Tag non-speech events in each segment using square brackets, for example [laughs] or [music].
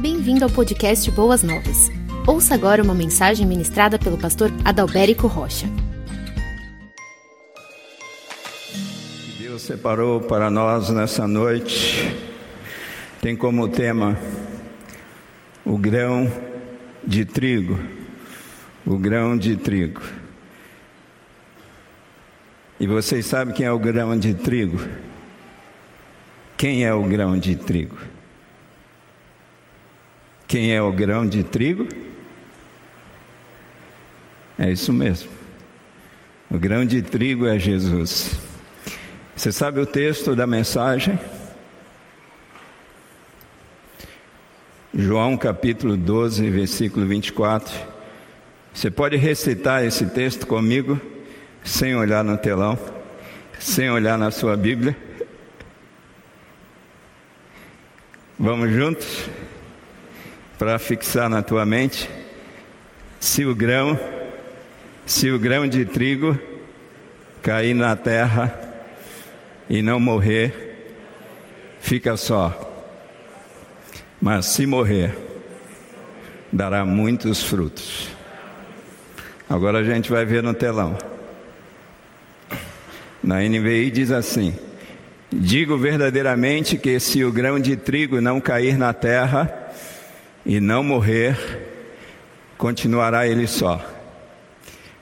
Bem-vindo ao podcast Boas Novas. Ouça agora uma mensagem ministrada pelo pastor Adalberico Rocha. Deus separou para nós nessa noite tem como tema o grão de trigo. O grão de trigo. E vocês sabem quem é o grão de trigo? Quem é o grão de trigo? Quem é o grão de trigo? É isso mesmo. O grão de trigo é Jesus. Você sabe o texto da mensagem? João capítulo 12, versículo 24. Você pode recitar esse texto comigo, sem olhar no telão, sem olhar na sua Bíblia. Vamos juntos? Para fixar na tua mente. Se o grão, se o grão de trigo cair na terra e não morrer, fica só mas se morrer, dará muitos frutos. Agora a gente vai ver no telão. Na NVI diz assim: Digo verdadeiramente que se o grão de trigo não cair na terra e não morrer, continuará ele só.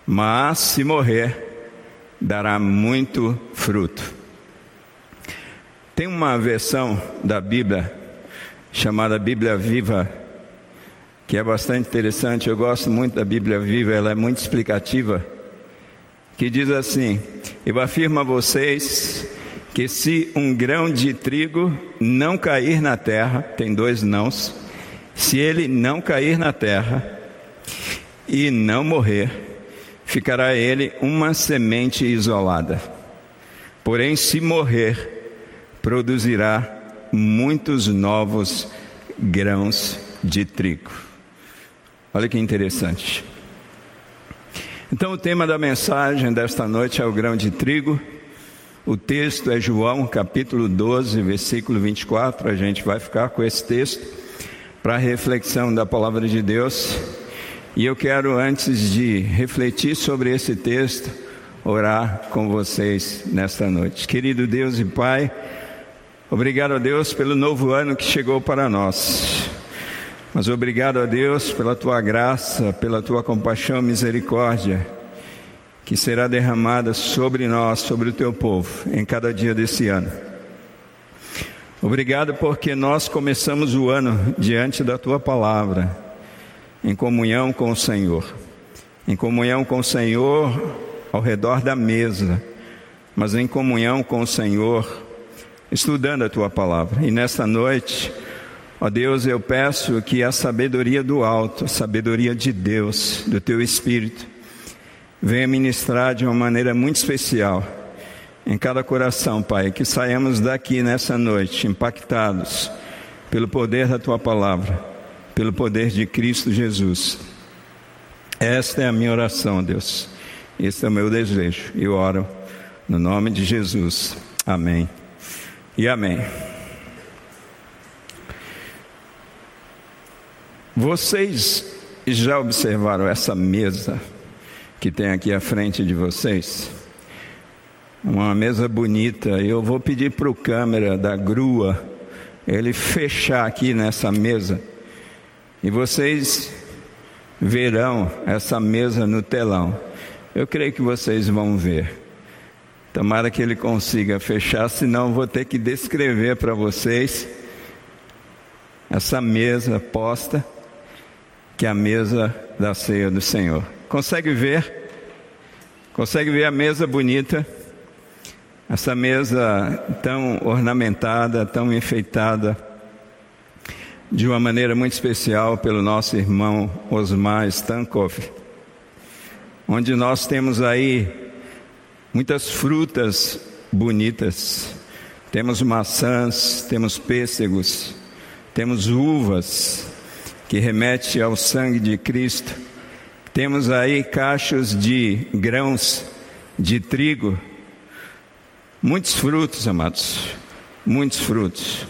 Mas se morrer, dará muito fruto. Tem uma versão da Bíblia chamada Bíblia Viva, que é bastante interessante. Eu gosto muito da Bíblia Viva, ela é muito explicativa. Que diz assim: Eu afirmo a vocês que se um grão de trigo não cair na terra, tem dois nãos, se ele não cair na terra e não morrer, ficará ele uma semente isolada. Porém, se morrer, produzirá muitos novos grãos de trigo. Olha que interessante. Então, o tema da mensagem desta noite é o grão de trigo. O texto é João, capítulo 12, versículo 24. A gente vai ficar com esse texto para a reflexão da palavra de Deus. E eu quero, antes de refletir sobre esse texto, orar com vocês nesta noite. Querido Deus e Pai, Obrigado a Deus pelo novo ano que chegou para nós. Mas obrigado a Deus pela tua graça, pela tua compaixão e misericórdia, que será derramada sobre nós, sobre o teu povo, em cada dia desse ano. Obrigado porque nós começamos o ano diante da tua palavra, em comunhão com o Senhor, em comunhão com o Senhor ao redor da mesa, mas em comunhão com o Senhor estudando a tua palavra. E nesta noite, ó Deus, eu peço que a sabedoria do alto, a sabedoria de Deus, do teu Espírito, venha ministrar de uma maneira muito especial em cada coração, Pai, que saímos daqui nessa noite impactados pelo poder da tua palavra, pelo poder de Cristo Jesus. Esta é a minha oração, Deus. Este é o meu desejo. E oro no nome de Jesus. Amém e amém. Vocês já observaram essa mesa que tem aqui à frente de vocês? Uma mesa bonita. Eu vou pedir para o câmera da grua ele fechar aqui nessa mesa e vocês verão essa mesa no telão. Eu creio que vocês vão ver. Tomara que ele consiga fechar, senão vou ter que descrever para vocês essa mesa posta, que é a mesa da ceia do Senhor. Consegue ver? Consegue ver a mesa bonita? Essa mesa tão ornamentada, tão enfeitada, de uma maneira muito especial pelo nosso irmão Osmar Stankov, onde nós temos aí muitas frutas bonitas. Temos maçãs, temos pêssegos, temos uvas, que remete ao sangue de Cristo. Temos aí cachos de grãos de trigo. Muitos frutos, amados, muitos frutos.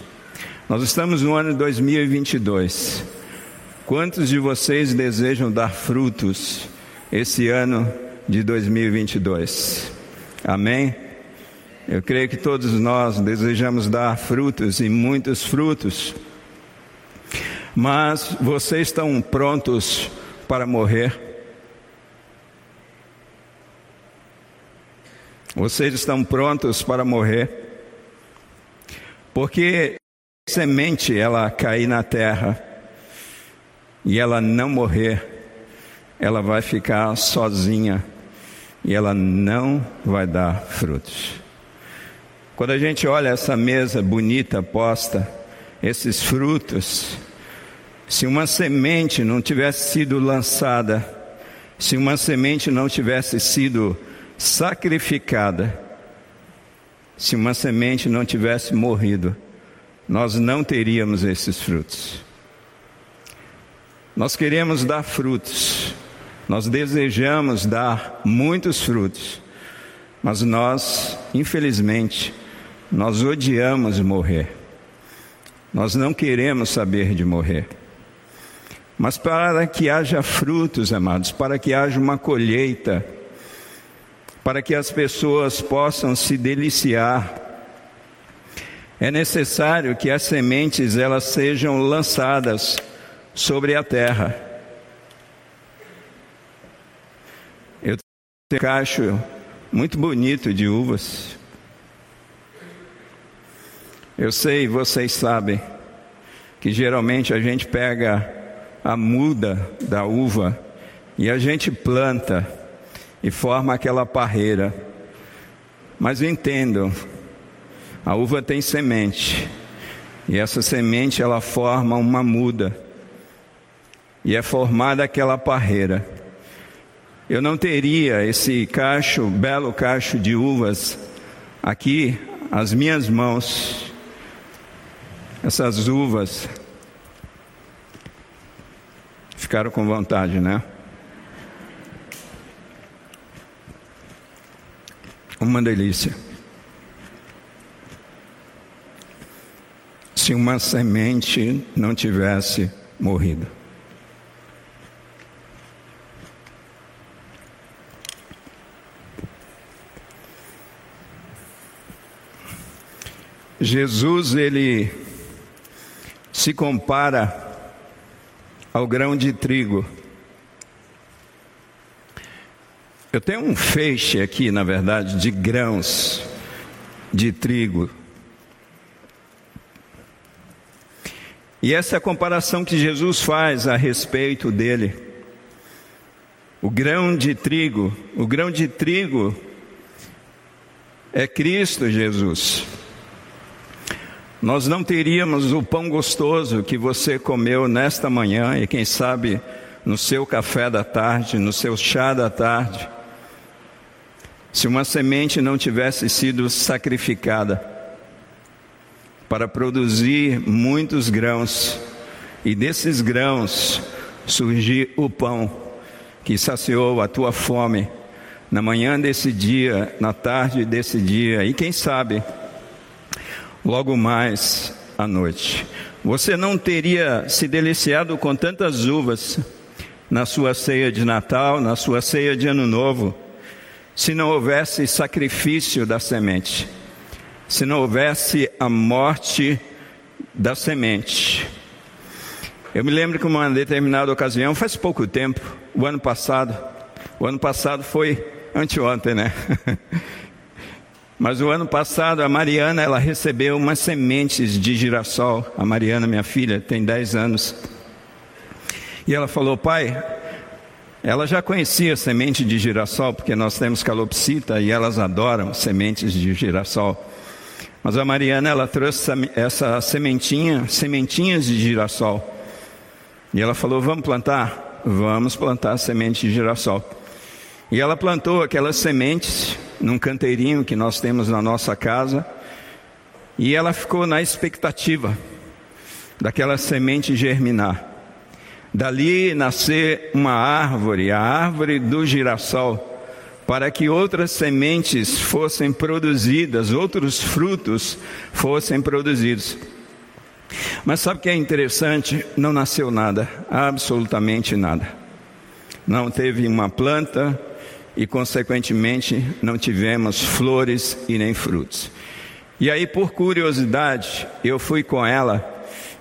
Nós estamos no ano 2022. Quantos de vocês desejam dar frutos esse ano de 2022? Amém? Eu creio que todos nós desejamos dar frutos e muitos frutos. Mas vocês estão prontos para morrer? Vocês estão prontos para morrer? Porque semente ela cair na terra e ela não morrer, ela vai ficar sozinha e ela não vai dar frutos. Quando a gente olha essa mesa bonita posta, esses frutos, se uma semente não tivesse sido lançada, se uma semente não tivesse sido sacrificada, se uma semente não tivesse morrido, nós não teríamos esses frutos. Nós queremos dar frutos, nós desejamos dar muitos frutos, mas nós, infelizmente, nós odiamos morrer. Nós não queremos saber de morrer. Mas para que haja frutos, amados, para que haja uma colheita, para que as pessoas possam se deliciar, é necessário que as sementes elas sejam lançadas sobre a terra. Eu tenho um cacho muito bonito de uvas. Eu sei, vocês sabem, que geralmente a gente pega a muda da uva e a gente planta e forma aquela parreira. Mas entendam, a uva tem semente e essa semente ela forma uma muda e é formada aquela parreira. Eu não teria esse cacho, belo cacho de uvas aqui, as minhas mãos, essas uvas. Ficaram com vontade, né? Uma delícia. Se uma semente não tivesse morrido. Jesus ele se compara ao grão de trigo. Eu tenho um feixe aqui, na verdade, de grãos de trigo. E essa é a comparação que Jesus faz a respeito dele. O grão de trigo, o grão de trigo é Cristo Jesus nós não teríamos o pão gostoso que você comeu nesta manhã e quem sabe no seu café da tarde, no seu chá da tarde, se uma semente não tivesse sido sacrificada para produzir muitos grãos e desses grãos surgir o pão que saciou a tua fome na manhã desse dia, na tarde desse dia e quem sabe logo mais à noite. Você não teria se deliciado com tantas uvas na sua ceia de Natal, na sua ceia de Ano Novo, se não houvesse sacrifício da semente, se não houvesse a morte da semente. Eu me lembro que uma determinada ocasião, faz pouco tempo, o ano passado, o ano passado foi anteontem, né? [laughs] Mas o ano passado a Mariana ela recebeu umas sementes de girassol. A Mariana, minha filha, tem 10 anos. E ela falou: "Pai, ela já conhecia semente de girassol, porque nós temos calopsita e elas adoram sementes de girassol. Mas a Mariana ela trouxe essa sementinha, sementinhas de girassol. E ela falou: "Vamos plantar? Vamos plantar semente de girassol." E ela plantou aquelas sementes num canteirinho que nós temos na nossa casa, e ela ficou na expectativa daquela semente germinar. Dali nascer uma árvore, a árvore do girassol, para que outras sementes fossem produzidas, outros frutos fossem produzidos. Mas sabe o que é interessante? Não nasceu nada, absolutamente nada. Não teve uma planta e, consequentemente, não tivemos flores e nem frutos. E aí, por curiosidade, eu fui com ela.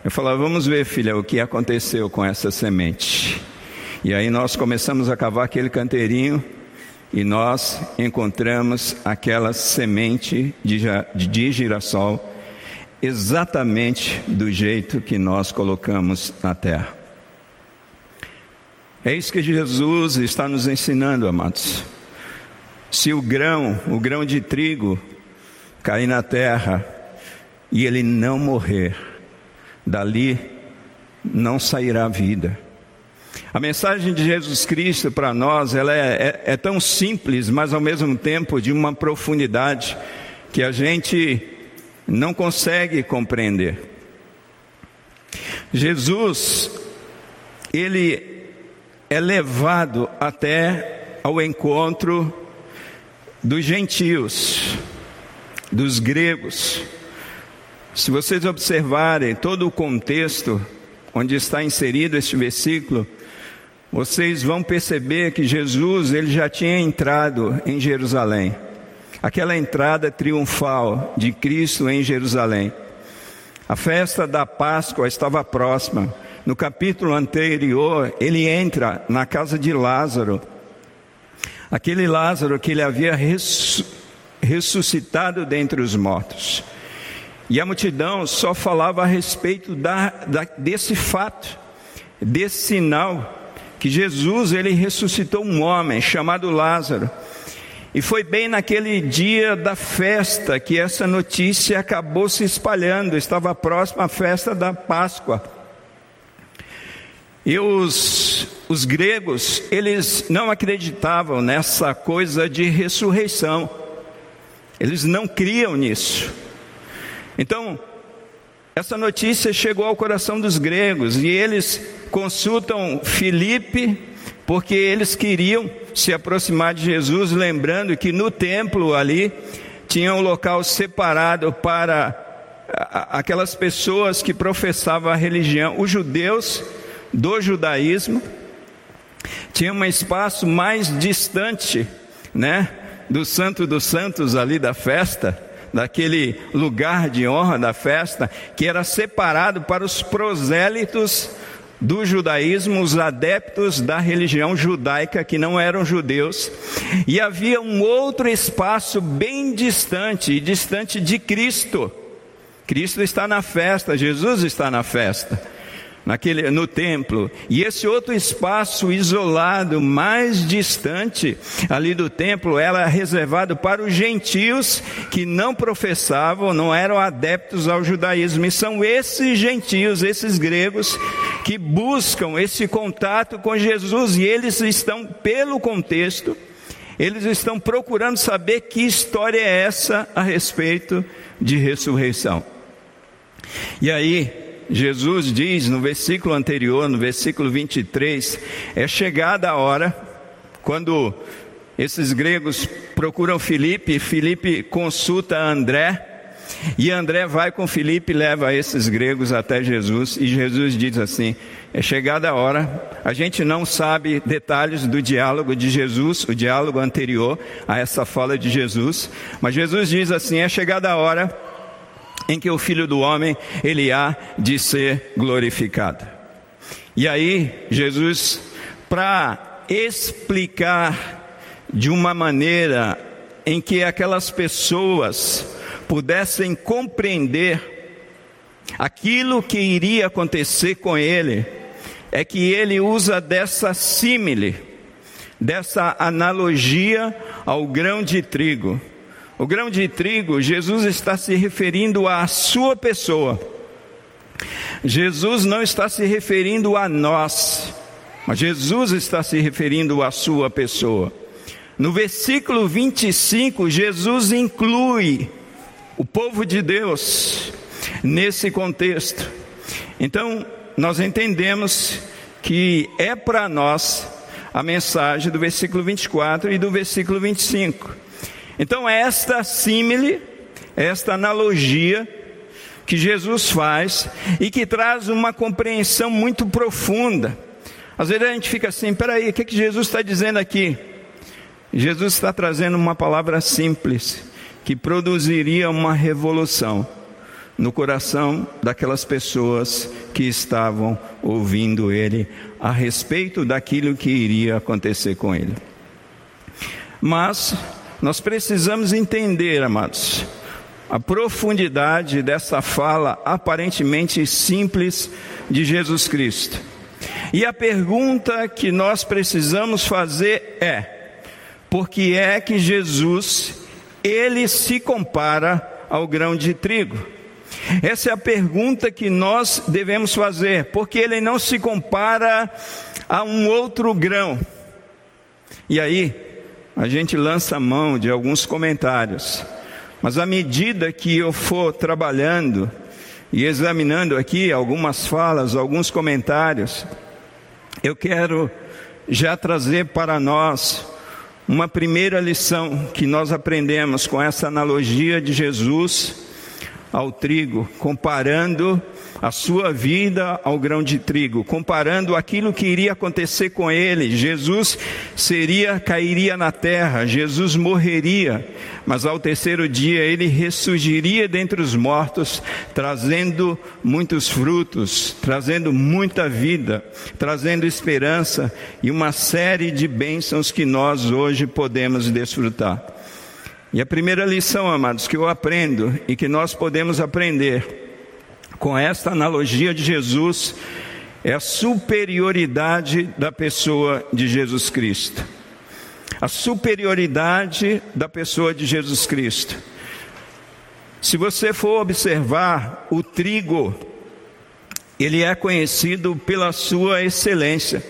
Eu falava, vamos ver, filha, o que aconteceu com essa semente. E aí nós começamos a cavar aquele canteirinho e nós encontramos aquela semente de, girassol exatamente do jeito que nós colocamos na terra. É isso que Jesus está nos ensinando, amados. Se o grão, o grão de trigo, cair na terra e ele não morrer, dali não sairá vida. A mensagem de Jesus Cristo para nós ela é, é, é tão simples, mas ao mesmo tempo de uma profundidade que a gente não consegue compreender. Jesus, ele é levado até ao encontro dos gentios, dos gregos. Se vocês observarem todo o contexto onde está inserido este versículo, vocês vão perceber que Jesus ele já tinha entrado em Jerusalém aquela entrada triunfal de Cristo em Jerusalém. A festa da Páscoa estava próxima. No capítulo anterior, ele entra na casa de Lázaro. Aquele Lázaro que ele havia ressuscitado dentre os mortos. E a multidão só falava a respeito da, da, desse fato, desse sinal, que Jesus ele ressuscitou um homem chamado Lázaro. E foi bem naquele dia da festa que essa notícia acabou se espalhando, estava próxima à festa da Páscoa. E os, os gregos, eles não acreditavam nessa coisa de ressurreição, eles não criam nisso. Então, essa notícia chegou ao coração dos gregos e eles consultam Filipe, porque eles queriam se aproximar de Jesus, lembrando que no templo ali tinha um local separado para aquelas pessoas que professavam a religião, os judeus do judaísmo, tinha um espaço mais distante, né, do Santo dos Santos ali da festa, daquele lugar de honra da festa, que era separado para os prosélitos do judaísmo, os adeptos da religião judaica que não eram judeus, e havia um outro espaço bem distante, distante de Cristo. Cristo está na festa, Jesus está na festa naquele, no templo. E esse outro espaço isolado, mais distante ali do templo, era reservado para os gentios que não professavam, não eram adeptos ao judaísmo. E são esses gentios, esses gregos, que buscam esse contato com Jesus e eles estão, pelo contexto, eles estão procurando saber que história é essa a respeito de ressurreição. E aí, Jesus diz no versículo anterior, no versículo 23, é chegada a hora, quando esses gregos procuram Filipe, Filipe consulta André, e André vai com Filipe e leva esses gregos até Jesus, e Jesus diz assim: é chegada a hora, a gente não sabe detalhes do diálogo de Jesus, o diálogo anterior a essa fala de Jesus, mas Jesus diz assim: é chegada a hora em que o Filho do Homem ele há de ser glorificado. E aí, Jesus, para explicar de uma maneira em que aquelas pessoas pudessem compreender aquilo que iria acontecer com ele, é que ele usa dessa símile, dessa analogia ao grão de trigo. O grão de trigo, Jesus está se referindo à sua pessoa. Jesus não está se referindo a nós, mas Jesus está se referindo à sua pessoa. No versículo 25, Jesus inclui o povo de Deus nesse contexto. Então, nós entendemos que é para nós a mensagem do versículo 24 e do versículo 25. Então, esta símile, esta analogia, que Jesus faz e que traz uma compreensão muito profunda. Às vezes a gente fica assim, peraí, o que, que Jesus está dizendo aqui? Jesus está trazendo uma palavra simples que produziria uma revolução no coração daquelas pessoas que estavam ouvindo ele a respeito daquilo que iria acontecer com ele. Mas nós precisamos entender, amados, a profundidade dessa fala aparentemente simples de Jesus Cristo. E a pergunta que nós precisamos fazer é: por que é que Jesus ele se compara ao grão de trigo? Essa é a pergunta que nós devemos fazer, porque ele não se compara a um outro grão. E aí, a gente lança mão de alguns comentários, mas à medida que eu for trabalhando e examinando aqui algumas falas, alguns comentários, eu quero já trazer para nós uma primeira lição que nós aprendemos com essa analogia de Jesus ao trigo, comparando a sua vida ao grão de trigo, comparando aquilo que iria acontecer com ele. Jesus seria cairia na terra, Jesus morreria, mas ao terceiro dia ele ressurgiria dentre os mortos, trazendo muitos frutos, trazendo muita vida, trazendo esperança e uma série de bênçãos que nós hoje podemos desfrutar. E a primeira lição, amados, que eu aprendo e que nós podemos aprender com esta analogia de Jesus é a superioridade da pessoa de Jesus Cristo. A superioridade da pessoa de Jesus Cristo. Se você for observar o trigo, ele é conhecido pela sua excelência.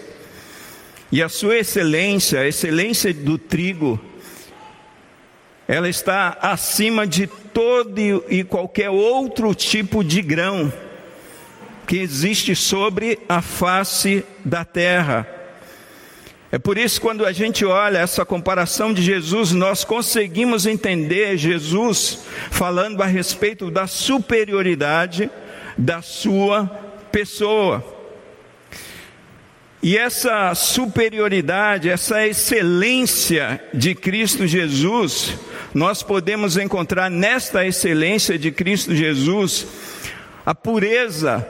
E a sua excelência, a excelência do trigo, ela está acima de todo e qualquer outro tipo de grão que existe sobre a face da terra. É por isso quando a gente olha essa comparação de Jesus, nós conseguimos entender Jesus falando a respeito da superioridade da sua pessoa. E essa superioridade, essa excelência de Cristo Jesus, nós podemos encontrar nesta excelência de Cristo Jesus a pureza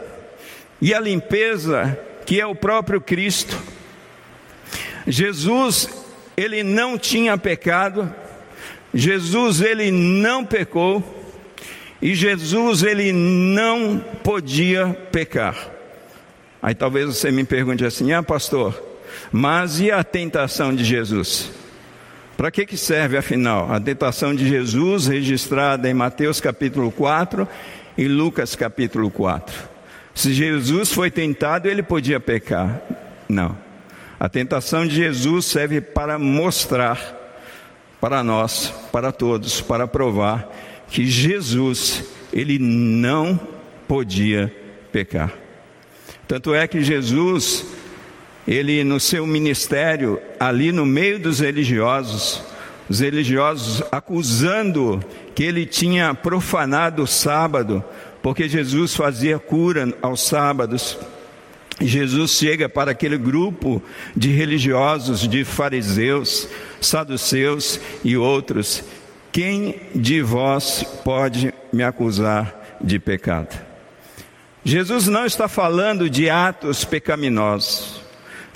e a limpeza que é o próprio Cristo. Jesus, ele não tinha pecado, Jesus, ele não pecou, e Jesus, ele não podia pecar. Aí talvez você me pergunte assim: ah, pastor, mas e a tentação de Jesus? Para que, que serve afinal a tentação de Jesus registrada em Mateus capítulo 4 e Lucas capítulo 4? Se Jesus foi tentado, ele podia pecar. Não. A tentação de Jesus serve para mostrar para nós, para todos, para provar que Jesus, ele não podia pecar. Tanto é que Jesus ele no seu ministério, ali no meio dos religiosos, os religiosos acusando que ele tinha profanado o sábado, porque Jesus fazia cura aos sábados. Jesus chega para aquele grupo de religiosos, de fariseus, saduceus e outros: Quem de vós pode me acusar de pecado? Jesus não está falando de atos pecaminosos.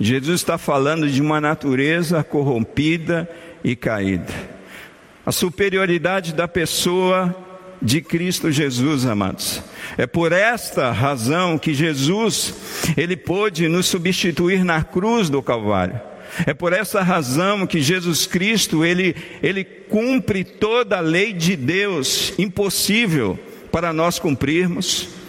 Jesus está falando de uma natureza corrompida e caída. A superioridade da pessoa de Cristo Jesus, amados. É por esta razão que Jesus, ele pôde nos substituir na cruz do Calvário. É por essa razão que Jesus Cristo, ele, ele cumpre toda a lei de Deus, impossível para nós cumprirmos.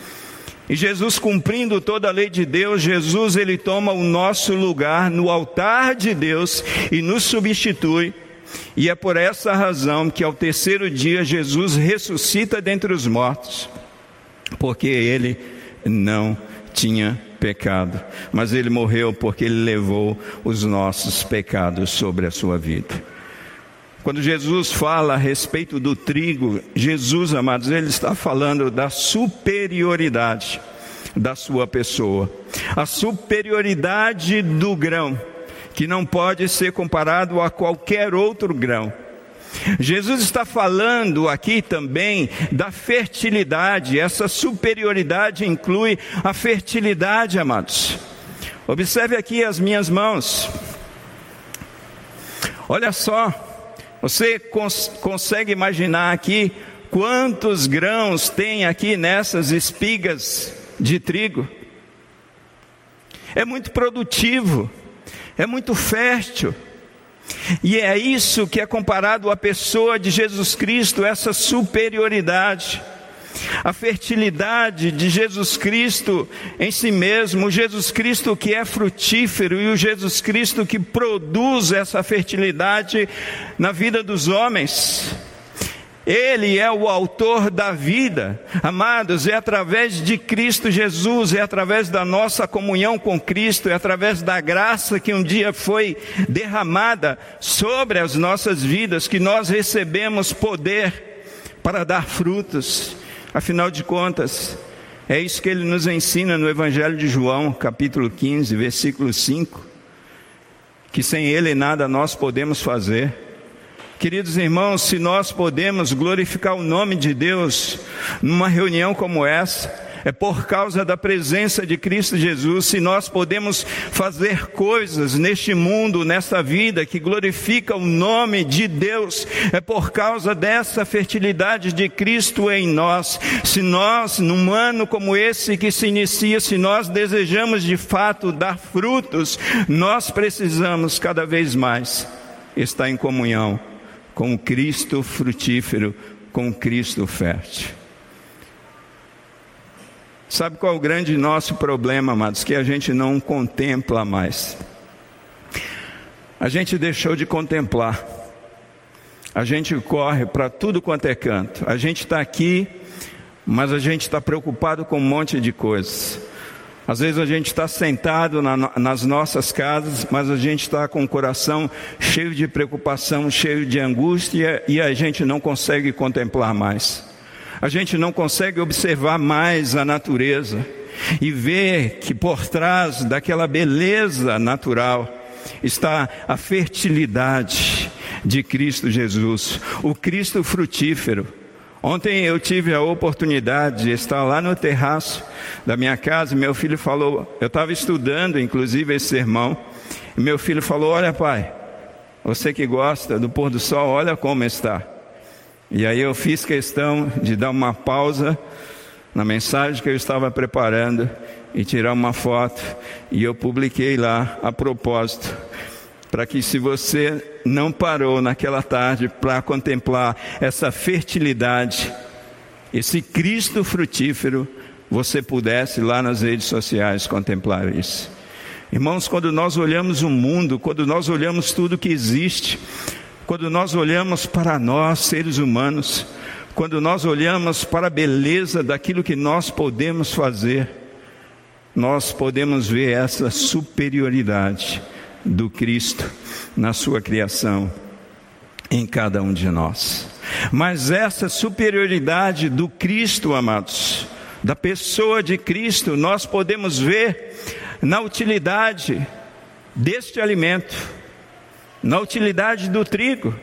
E Jesus cumprindo toda a lei de Deus, Jesus ele toma o nosso lugar no altar de Deus e nos substitui. E é por essa razão que ao terceiro dia Jesus ressuscita dentre os mortos, porque ele não tinha pecado, mas ele morreu porque ele levou os nossos pecados sobre a sua vida. Quando Jesus fala a respeito do trigo, Jesus, amados, ele está falando da superioridade da sua pessoa, a superioridade do grão, que não pode ser comparado a qualquer outro grão. Jesus está falando aqui também da fertilidade, essa superioridade inclui a fertilidade, amados. Observe aqui as minhas mãos. Olha só, você cons consegue imaginar aqui quantos grãos tem aqui nessas espigas de trigo? É muito produtivo, é muito fértil. E é isso que é comparado à pessoa de Jesus Cristo, essa superioridade a fertilidade de Jesus Cristo em si mesmo, o Jesus Cristo que é frutífero e o Jesus Cristo que produz essa fertilidade na vida dos homens. Ele é o autor da vida. Amados, é através de Cristo Jesus, é através da nossa comunhão com Cristo, é através da graça que um dia foi derramada sobre as nossas vidas que nós recebemos poder para dar frutos. Afinal de contas, é isso que ele nos ensina no Evangelho de João, capítulo 15, versículo 5, que sem ele nada nós podemos fazer. Queridos irmãos, se nós podemos glorificar o nome de Deus numa reunião como essa, é por causa da presença de Cristo Jesus, se nós podemos fazer coisas neste mundo, nesta vida, que glorifica o nome de Deus, é por causa dessa fertilidade de Cristo em nós. Se nós, num ano como esse que se inicia, se nós desejamos de fato dar frutos, nós precisamos cada vez mais estar em comunhão com o Cristo frutífero, com o Cristo fértil. Sabe qual é o grande nosso problema, amados? Que a gente não contempla mais. A gente deixou de contemplar. A gente corre para tudo quanto é canto. A gente está aqui, mas a gente está preocupado com um monte de coisas. Às vezes a gente está sentado na, nas nossas casas, mas a gente está com o coração cheio de preocupação, cheio de angústia e a gente não consegue contemplar mais a gente não consegue observar mais a natureza e ver que por trás daquela beleza natural está a fertilidade de Cristo Jesus, o Cristo frutífero. Ontem eu tive a oportunidade de estar lá no terraço da minha casa, meu filho falou, eu estava estudando inclusive esse sermão, meu filho falou: Olha, pai, você que gosta do pôr do sol, olha como está. E aí eu fiz questão de dar uma pausa na mensagem que eu estava preparando e tirar uma foto e eu publiquei lá a propósito para que se você não parou naquela tarde para contemplar essa fertilidade, esse Cristo frutífero, você pudesse lá nas redes sociais contemplar isso. Irmãos, quando nós olhamos o mundo, quando nós olhamos tudo que existe, quando nós olhamos para nós, seres humanos, quando nós olhamos para a beleza daquilo que nós podemos fazer, nós podemos ver essa superioridade do Cristo na sua criação em cada um de nós. Mas essa superioridade do Cristo, amados, da pessoa de Cristo, nós podemos ver na utilidade deste alimento na utilidade do trigo.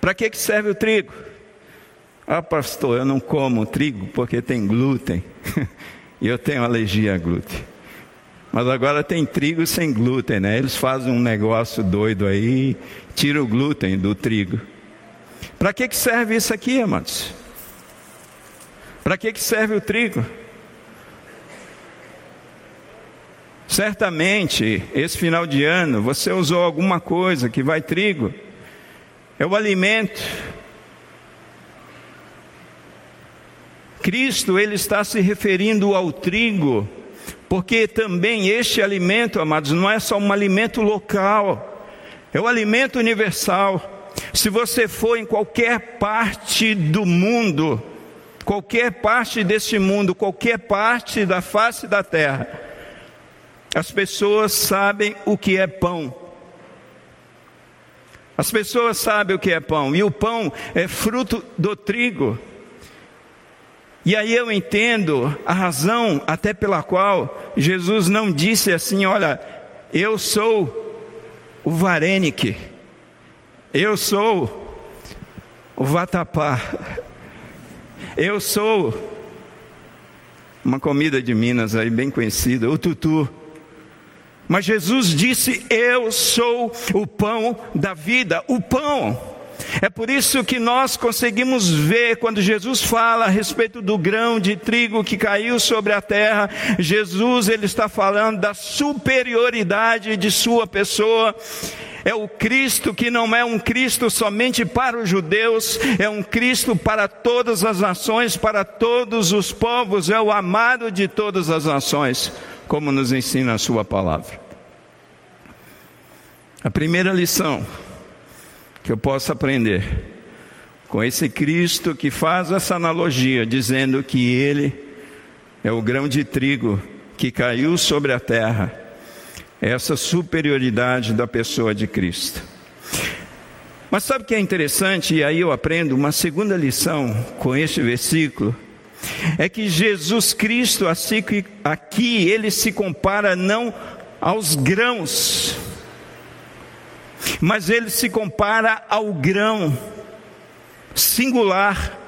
Para que, que serve o trigo? Ah, pastor, eu não como trigo porque tem glúten. [laughs] e eu tenho alergia a glúten. Mas agora tem trigo sem glúten, né? Eles fazem um negócio doido aí, tira o glúten do trigo. Para que, que serve isso aqui, amados? Para que, que serve o trigo? Certamente, esse final de ano, você usou alguma coisa que vai trigo. É o alimento. Cristo, ele está se referindo ao trigo, porque também este alimento, amados, não é só um alimento local, é um alimento universal. Se você for em qualquer parte do mundo, qualquer parte deste mundo, qualquer parte da face da terra, as pessoas sabem o que é pão. As pessoas sabem o que é pão, e o pão é fruto do trigo. E aí eu entendo a razão até pela qual Jesus não disse assim: Olha, eu sou o Varenique, eu sou o Vatapá, eu sou uma comida de Minas aí bem conhecida, o tutu. Mas Jesus disse: Eu sou o pão da vida, o pão. É por isso que nós conseguimos ver quando Jesus fala a respeito do grão de trigo que caiu sobre a terra, Jesus ele está falando da superioridade de sua pessoa. É o Cristo que não é um Cristo somente para os judeus, é um Cristo para todas as nações, para todos os povos, é o amado de todas as nações, como nos ensina a sua palavra. A primeira lição que eu posso aprender com esse Cristo que faz essa analogia, dizendo que Ele é o grão de trigo que caiu sobre a terra, essa superioridade da pessoa de Cristo. Mas sabe o que é interessante? E aí eu aprendo uma segunda lição com este versículo. É que Jesus Cristo, assim que aqui ele se compara não aos grãos, mas ele se compara ao grão singular.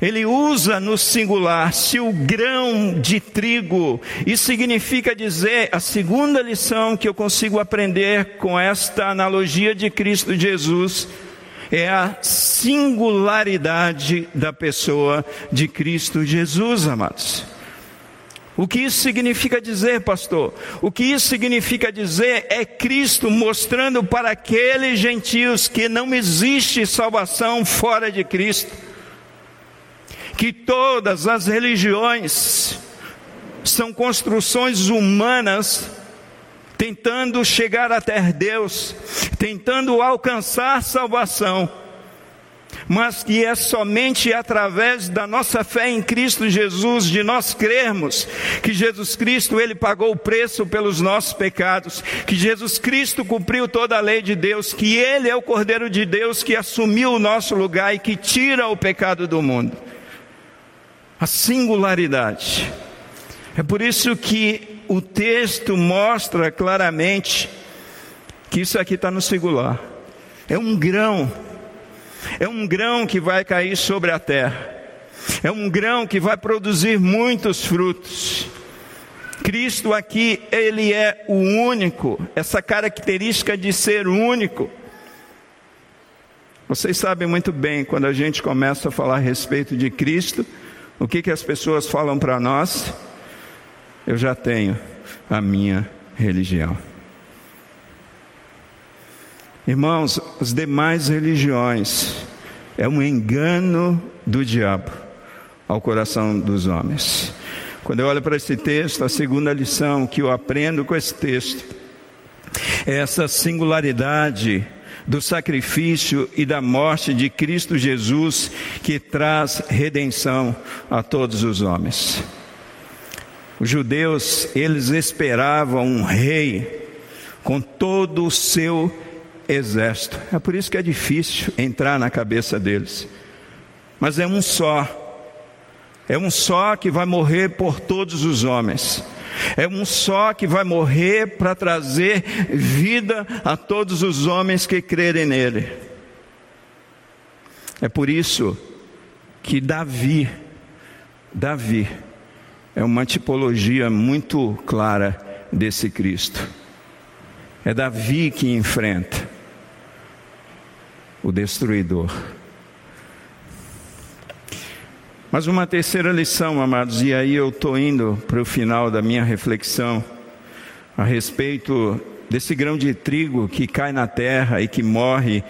Ele usa no singular, se o grão de trigo, isso significa dizer, a segunda lição que eu consigo aprender com esta analogia de Cristo Jesus, é a singularidade da pessoa de Cristo Jesus, amados. O que isso significa dizer, pastor? O que isso significa dizer é Cristo mostrando para aqueles gentios que não existe salvação fora de Cristo, que todas as religiões são construções humanas tentando chegar até Deus, tentando alcançar salvação mas que é somente através da nossa fé em Cristo Jesus, de nós crermos que Jesus Cristo ele pagou o preço pelos nossos pecados, que Jesus Cristo cumpriu toda a lei de Deus, que ele é o Cordeiro de Deus que assumiu o nosso lugar e que tira o pecado do mundo. A singularidade. É por isso que o texto mostra claramente que isso aqui está no singular. É um grão é um grão que vai cair sobre a terra. É um grão que vai produzir muitos frutos. Cristo aqui, ele é o único, essa característica de ser único. Vocês sabem muito bem, quando a gente começa a falar a respeito de Cristo, o que, que as pessoas falam para nós? Eu já tenho a minha religião. Irmãos, as demais religiões é um engano do diabo ao coração dos homens. Quando eu olho para esse texto, a segunda lição que eu aprendo com esse texto é essa singularidade do sacrifício e da morte de Cristo Jesus que traz redenção a todos os homens. Os judeus, eles esperavam um rei com todo o seu exército. É por isso que é difícil entrar na cabeça deles. Mas é um só. É um só que vai morrer por todos os homens. É um só que vai morrer para trazer vida a todos os homens que crerem nele. É por isso que Davi, Davi, é uma tipologia muito clara desse Cristo. É Davi que enfrenta o destruidor. Mas uma terceira lição, amados, e aí eu estou indo para o final da minha reflexão a respeito desse grão de trigo que cai na terra e que morre,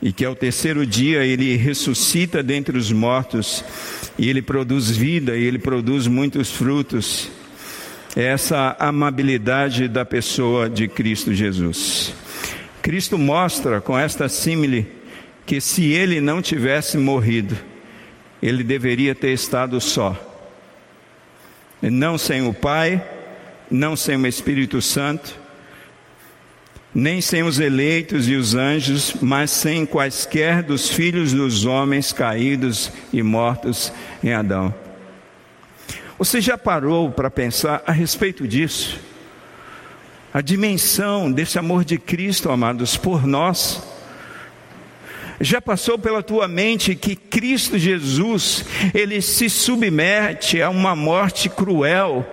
e que ao terceiro dia ele ressuscita dentre os mortos, e ele produz vida, e ele produz muitos frutos. É essa amabilidade da pessoa de Cristo Jesus. Cristo mostra com esta símile que se ele não tivesse morrido, ele deveria ter estado só. Não sem o Pai, não sem o Espírito Santo, nem sem os eleitos e os anjos, mas sem quaisquer dos filhos dos homens caídos e mortos em Adão. Você já parou para pensar a respeito disso? A dimensão desse amor de Cristo, amados, por nós. Já passou pela tua mente que Cristo Jesus, ele se submete a uma morte cruel.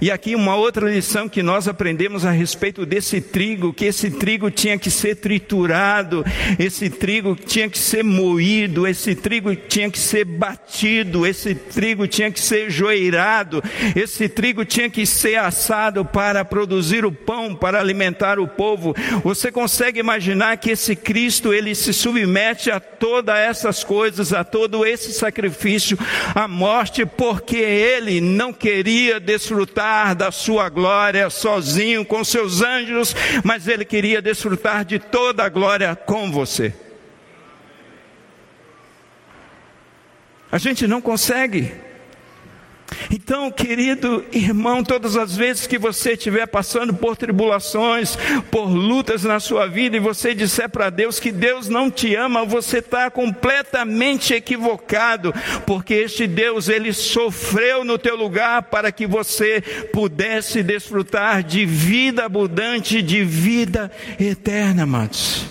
E aqui uma outra lição que nós aprendemos a respeito desse trigo, que esse trigo tinha que ser triturado, esse trigo tinha que ser moído, esse trigo tinha que ser batido, esse trigo tinha que ser joeirado, esse trigo tinha que ser assado para produzir o pão, para alimentar o povo. Você consegue imaginar que esse Cristo, ele se submete a todas essas coisas, a todo esse sacrifício, a morte, porque ele não queria desfrutar da sua glória sozinho com seus anjos, mas ele queria desfrutar de toda a glória com você. A gente não consegue então, querido irmão, todas as vezes que você estiver passando por tribulações, por lutas na sua vida, e você disser para Deus que Deus não te ama, você está completamente equivocado, porque este Deus, ele sofreu no teu lugar para que você pudesse desfrutar de vida abundante, de vida eterna, amados.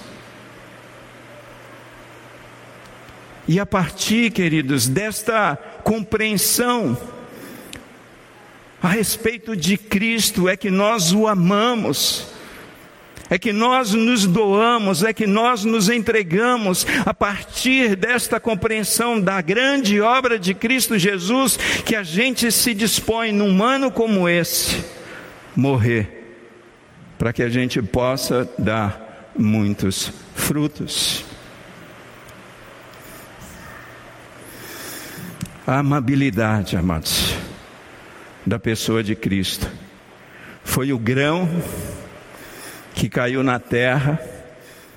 E a partir, queridos, desta compreensão, a respeito de Cristo é que nós o amamos, é que nós nos doamos, é que nós nos entregamos a partir desta compreensão da grande obra de Cristo Jesus, que a gente se dispõe num ano como esse, morrer, para que a gente possa dar muitos frutos. A amabilidade, amados da pessoa de Cristo. Foi o grão que caiu na terra,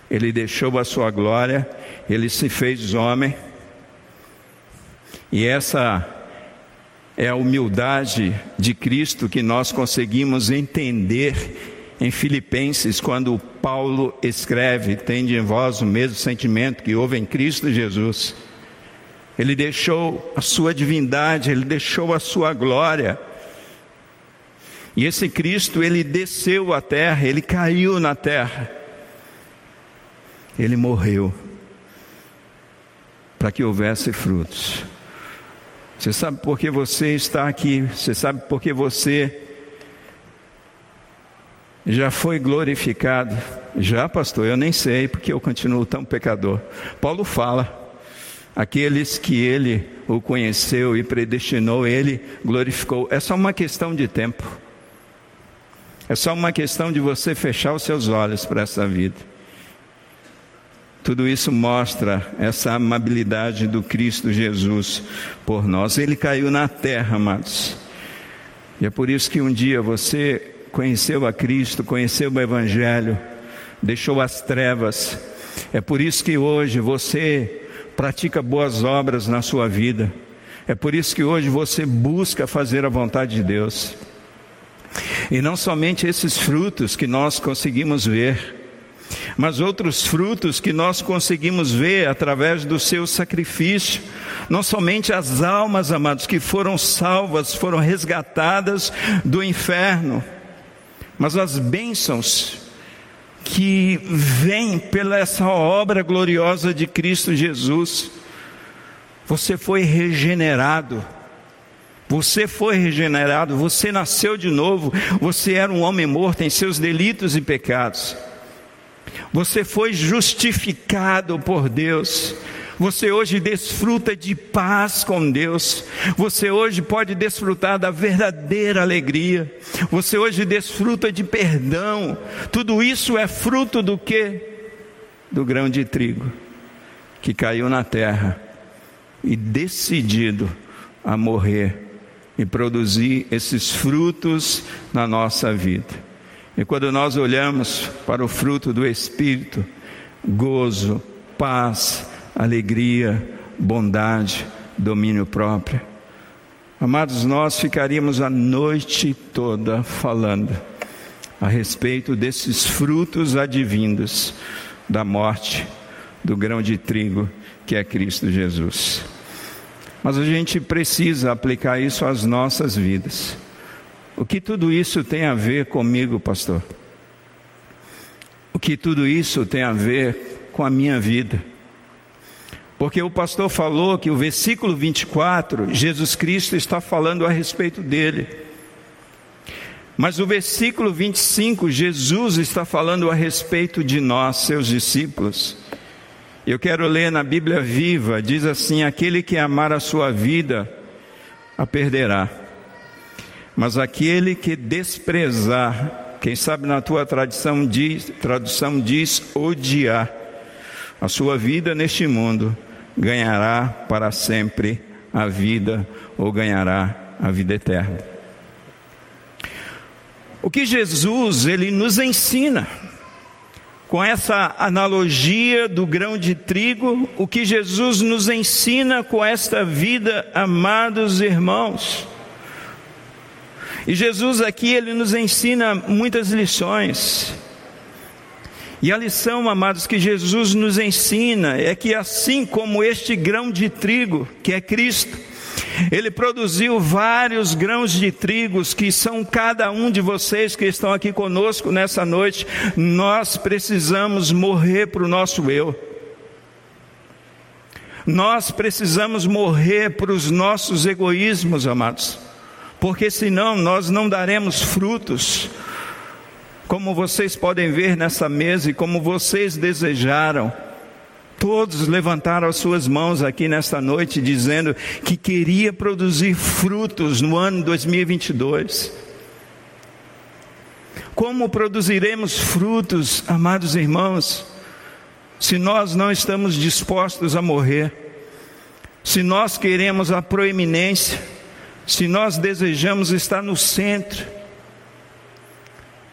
ele deixou a sua glória, ele se fez homem, e essa é a humildade de Cristo que nós conseguimos entender em Filipenses, quando Paulo escreve: Tende em vós o mesmo sentimento que houve em Cristo Jesus. Ele deixou a sua divindade, ele deixou a sua glória e esse Cristo, ele desceu à terra, ele caiu na terra, ele morreu para que houvesse frutos. Você sabe por que você está aqui? Você sabe por que você já foi glorificado? Já, pastor, eu nem sei, porque eu continuo tão pecador. Paulo fala: aqueles que ele o conheceu e predestinou, ele glorificou. É só uma questão de tempo. É só uma questão de você fechar os seus olhos para essa vida. Tudo isso mostra essa amabilidade do Cristo Jesus por nós. Ele caiu na terra, amados. E é por isso que um dia você conheceu a Cristo, conheceu o Evangelho, deixou as trevas. É por isso que hoje você pratica boas obras na sua vida. É por isso que hoje você busca fazer a vontade de Deus. E não somente esses frutos que nós conseguimos ver, mas outros frutos que nós conseguimos ver através do seu sacrifício. Não somente as almas, amados, que foram salvas, foram resgatadas do inferno, mas as bênçãos que vêm pela essa obra gloriosa de Cristo Jesus. Você foi regenerado você foi regenerado, você nasceu de novo, você era um homem morto em seus delitos e pecados. Você foi justificado por Deus. Você hoje desfruta de paz com Deus. Você hoje pode desfrutar da verdadeira alegria. Você hoje desfruta de perdão. Tudo isso é fruto do que? Do grão de trigo que caiu na terra e decidido a morrer e produzir esses frutos na nossa vida. E quando nós olhamos para o fruto do Espírito, gozo, paz, alegria, bondade, domínio próprio. Amados, nós ficaríamos a noite toda falando a respeito desses frutos advindos da morte do grão de trigo que é Cristo Jesus. Mas a gente precisa aplicar isso às nossas vidas. O que tudo isso tem a ver comigo, pastor? O que tudo isso tem a ver com a minha vida? Porque o pastor falou que o versículo 24, Jesus Cristo está falando a respeito dele. Mas o versículo 25, Jesus está falando a respeito de nós, seus discípulos. Eu quero ler na Bíblia viva, diz assim: aquele que amar a sua vida, a perderá. Mas aquele que desprezar, quem sabe na tua tradição diz, tradução diz odiar a sua vida neste mundo, ganhará para sempre a vida ou ganhará a vida eterna. O que Jesus ele nos ensina com essa analogia do grão de trigo, o que Jesus nos ensina com esta vida, amados irmãos. E Jesus aqui ele nos ensina muitas lições. E a lição, amados, que Jesus nos ensina é que assim como este grão de trigo, que é Cristo, ele produziu vários grãos de trigos que são cada um de vocês que estão aqui conosco nessa noite. Nós precisamos morrer para o nosso eu. Nós precisamos morrer para os nossos egoísmos, amados, porque senão nós não daremos frutos como vocês podem ver nessa mesa e como vocês desejaram. Todos levantaram as suas mãos aqui nesta noite dizendo que queria produzir frutos no ano 2022. Como produziremos frutos, amados irmãos, se nós não estamos dispostos a morrer? Se nós queremos a proeminência, se nós desejamos estar no centro,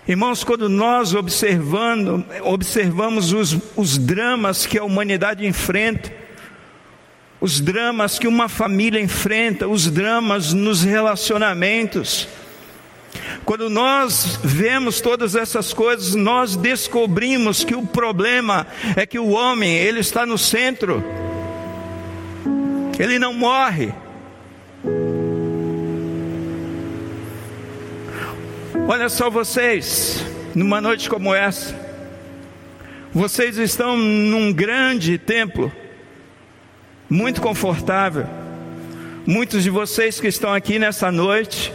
Irmãos, quando nós observando, observamos os, os dramas que a humanidade enfrenta, os dramas que uma família enfrenta, os dramas nos relacionamentos, quando nós vemos todas essas coisas, nós descobrimos que o problema é que o homem, ele está no centro. Ele não morre. Olha só vocês, numa noite como essa, vocês estão num grande templo, muito confortável. Muitos de vocês que estão aqui nessa noite,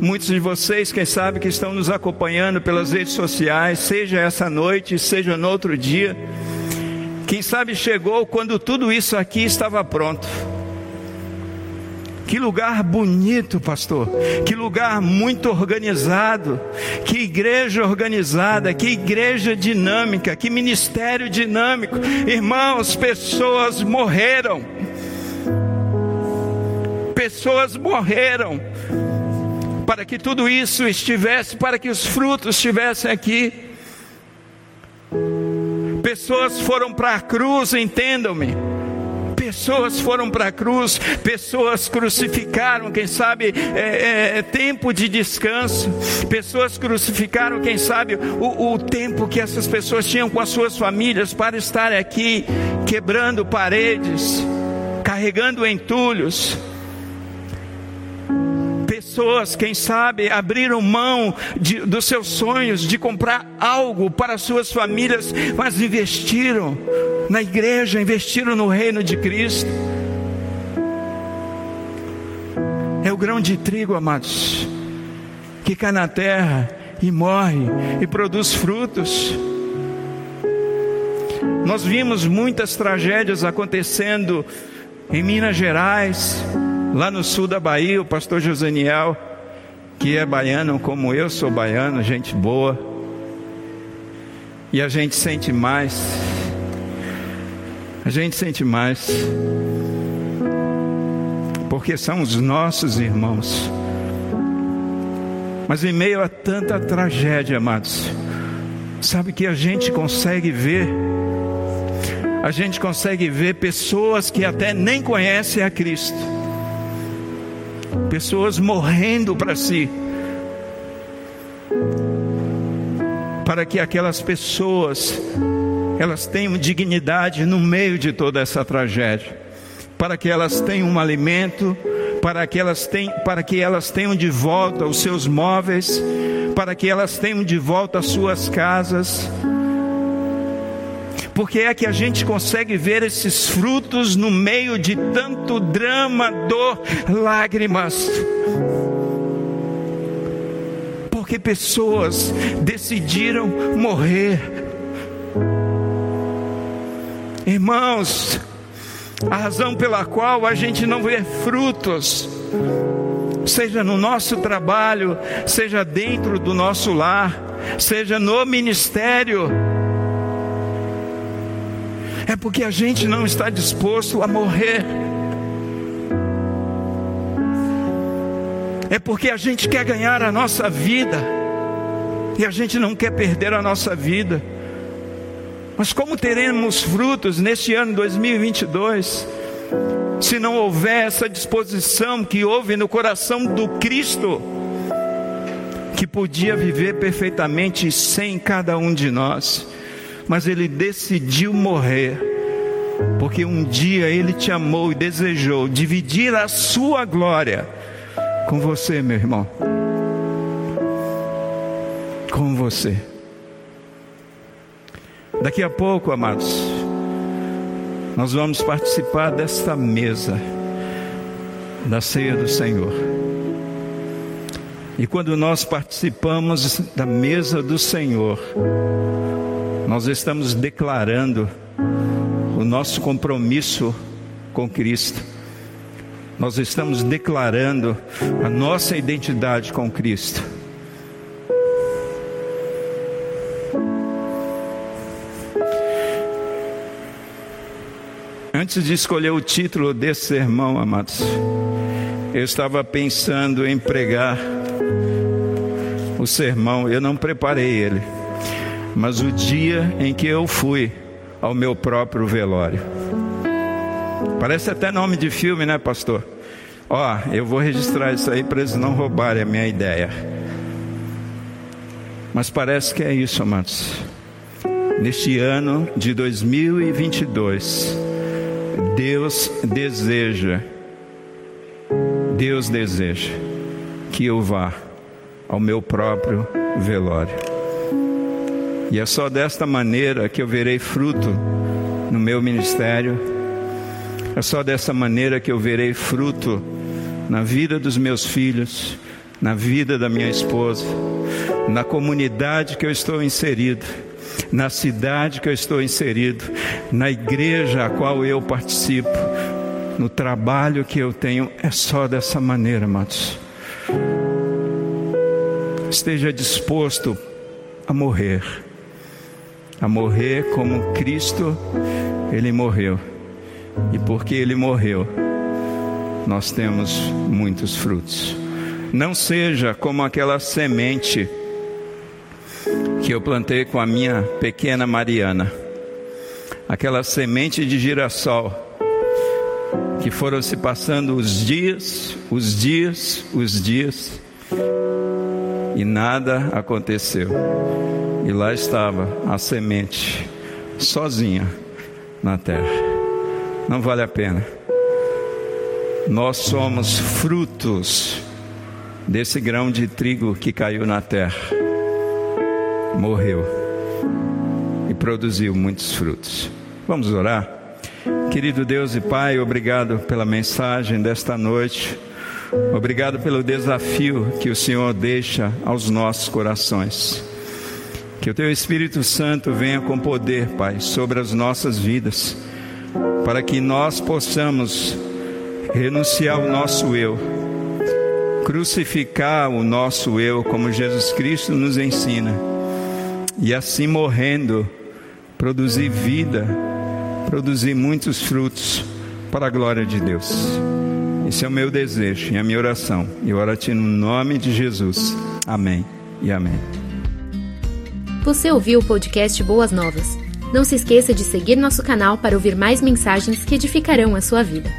muitos de vocês, quem sabe, que estão nos acompanhando pelas redes sociais, seja essa noite, seja no outro dia, quem sabe chegou quando tudo isso aqui estava pronto. Que lugar bonito, pastor. Que lugar muito organizado. Que igreja organizada. Que igreja dinâmica. Que ministério dinâmico. Irmãos, pessoas morreram. Pessoas morreram. Para que tudo isso estivesse, para que os frutos estivessem aqui. Pessoas foram para a cruz, entendam-me pessoas foram para a cruz, pessoas crucificaram, quem sabe, é, é, é, tempo de descanso, pessoas crucificaram, quem sabe, o, o tempo que essas pessoas tinham com as suas famílias para estar aqui, quebrando paredes, carregando entulhos pessoas, quem sabe, abriram mão de, dos seus sonhos de comprar algo para suas famílias, mas investiram na igreja, investiram no reino de Cristo. É o grão de trigo, amados, que cai na terra e morre e produz frutos. Nós vimos muitas tragédias acontecendo em Minas Gerais, lá no sul da Bahia, o pastor Josaniel, que é baiano como eu sou baiano, gente boa. E a gente sente mais a gente sente mais, porque são os nossos irmãos. Mas em meio a tanta tragédia, amados, sabe que a gente consegue ver, a gente consegue ver pessoas que até nem conhecem a Cristo, pessoas morrendo para si, para que aquelas pessoas elas tenham dignidade no meio de toda essa tragédia, para que elas tenham um alimento, para que elas tenham, para que elas tenham de volta os seus móveis, para que elas tenham de volta as suas casas. Porque é que a gente consegue ver esses frutos no meio de tanto drama, dor, lágrimas porque pessoas decidiram morrer. Irmãos, a razão pela qual a gente não vê frutos, seja no nosso trabalho, seja dentro do nosso lar, seja no ministério, é porque a gente não está disposto a morrer. é porque a gente quer ganhar a nossa vida e a gente não quer perder a nossa vida. Mas como teremos frutos neste ano 2022 se não houver essa disposição que houve no coração do Cristo, que podia viver perfeitamente sem cada um de nós, mas ele decidiu morrer, porque um dia ele te amou e desejou dividir a sua glória com você, meu irmão. Com você. Daqui a pouco, amados, nós vamos participar desta mesa da ceia do Senhor. E quando nós participamos da mesa do Senhor, nós estamos declarando o nosso compromisso com Cristo. Nós estamos declarando a nossa identidade com Cristo. Antes de escolher o título desse sermão, amados, eu estava pensando em pregar o sermão, eu não preparei ele, mas o dia em que eu fui ao meu próprio velório. Parece até nome de filme, né, pastor? Ó, eu vou registrar isso aí para eles não roubarem a minha ideia. Mas parece que é isso, amados. Neste ano de 2022, Deus deseja, Deus deseja que eu vá ao meu próprio velório. E é só desta maneira que eu verei fruto no meu ministério é só dessa maneira que eu verei fruto na vida dos meus filhos, na vida da minha esposa, na comunidade que eu estou inserido, na cidade que eu estou inserido, na igreja a qual eu participo, no trabalho que eu tenho. É só dessa maneira, amados. Esteja disposto a morrer, a morrer como Cristo, Ele morreu. E porque ele morreu, nós temos muitos frutos. Não seja como aquela semente que eu plantei com a minha pequena Mariana, aquela semente de girassol, que foram se passando os dias, os dias, os dias, e nada aconteceu. E lá estava a semente, sozinha na terra não vale a pena. Nós somos frutos desse grão de trigo que caiu na terra, morreu e produziu muitos frutos. Vamos orar? Querido Deus e Pai, obrigado pela mensagem desta noite. Obrigado pelo desafio que o Senhor deixa aos nossos corações. Que o Teu Espírito Santo venha com poder, Pai, sobre as nossas vidas para que nós possamos renunciar ao nosso eu, crucificar o nosso eu, como Jesus Cristo nos ensina, e assim morrendo, produzir vida, produzir muitos frutos para a glória de Deus. Esse é o meu desejo e a minha oração. Eu oro a Ti no nome de Jesus. Amém e amém. Você ouviu o podcast Boas Novas? Não se esqueça de seguir nosso canal para ouvir mais mensagens que edificarão a sua vida.